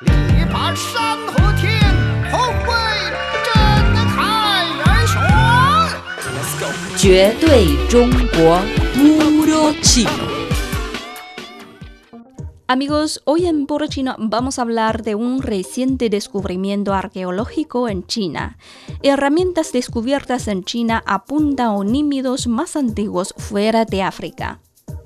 力拔山河天，宏伟震撼人生。绝对中国 puro chino. Amigos, hoy en Puro Chino vamos a hablar de un reciente descubrimiento arqueológico en China. Herramientas descubiertas en China apuntan a homínidos más antiguos fuera de África.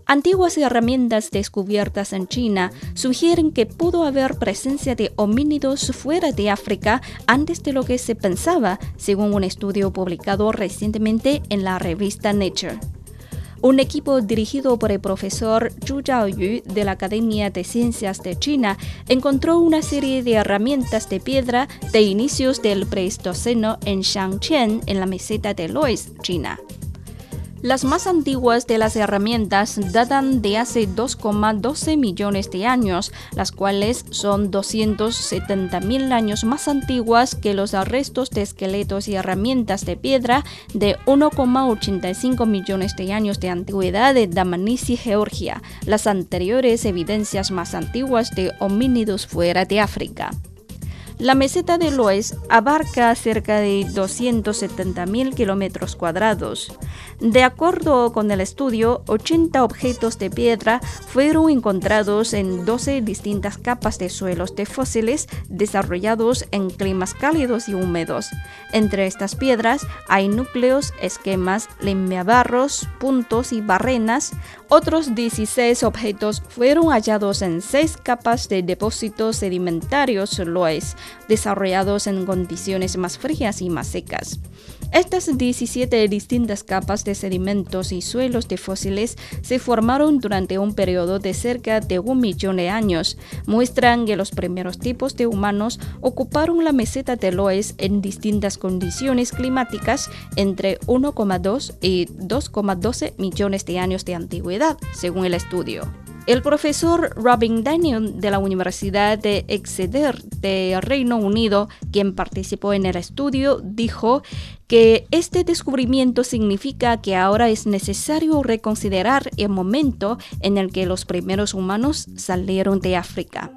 Antiguas herramientas descubiertas en China sugieren que pudo haber presencia de homínidos fuera de África antes de lo que se pensaba, según un estudio publicado recientemente en la revista Nature. Un equipo dirigido por el profesor Zhu Zhaoyu de la Academia de Ciencias de China encontró una serie de herramientas de piedra de inicios del Pleistoceno en Shangqian, en la meseta de Loess, China. Las más antiguas de las herramientas datan de hace 2,12 millones de años, las cuales son 270 mil años más antiguas que los restos de esqueletos y herramientas de piedra de 1,85 millones de años de antigüedad de Dmanisi, Georgia, las anteriores evidencias más antiguas de homínidos fuera de África. La meseta de Loess abarca cerca de 270.000 kilómetros cuadrados. De acuerdo con el estudio, 80 objetos de piedra fueron encontrados en 12 distintas capas de suelos de fósiles desarrollados en climas cálidos y húmedos. Entre estas piedras hay núcleos, esquemas, limpiabarros, puntos y barrenas. Otros 16 objetos fueron hallados en 6 capas de depósitos sedimentarios Loess desarrollados en condiciones más frías y más secas. Estas 17 distintas capas de sedimentos y suelos de fósiles se formaron durante un periodo de cerca de un millón de años. Muestran que los primeros tipos de humanos ocuparon la meseta de Loess en distintas condiciones climáticas entre 1,2 y 2,12 millones de años de antigüedad, según el estudio. El profesor Robin Daniel de la Universidad de Exeter de Reino Unido, quien participó en el estudio, dijo que este descubrimiento significa que ahora es necesario reconsiderar el momento en el que los primeros humanos salieron de África.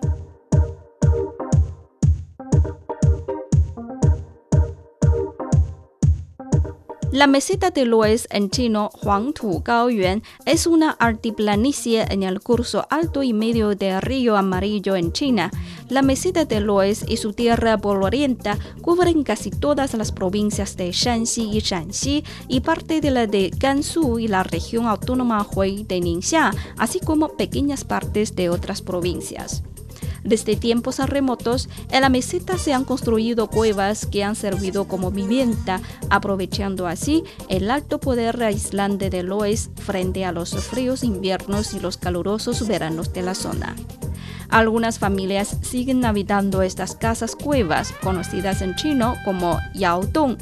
La meseta de Loess en chino Huangtu Gaoyuan es una altiplanicie en el curso alto y medio del río Amarillo en China. La meseta de Loess y su tierra polvorienta cubren casi todas las provincias de Shanxi y Shanxi y parte de la de Gansu y la región autónoma Hui de Ningxia, así como pequeñas partes de otras provincias. Desde tiempos remotos, en la meseta se han construido cuevas que han servido como vivienda, aprovechando así el alto poder aislante del Loess frente a los fríos inviernos y los calurosos veranos de la zona. Algunas familias siguen habitando estas casas cuevas, conocidas en chino como Yaodong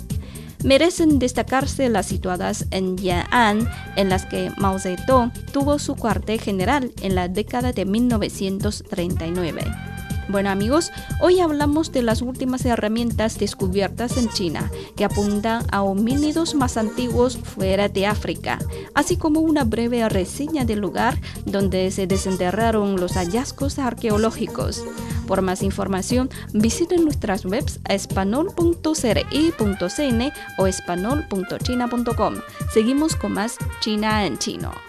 merecen destacarse las situadas en Yan'an, en las que Mao Zedong tuvo su cuartel general en la década de 1939. Bueno amigos, hoy hablamos de las últimas herramientas descubiertas en China que apuntan a homínidos más antiguos fuera de África, así como una breve reseña del lugar donde se desenterraron los hallazgos arqueológicos. Por más información, visiten nuestras webs espanol.cri.cn o espanol.china.com. Seguimos con más China en chino.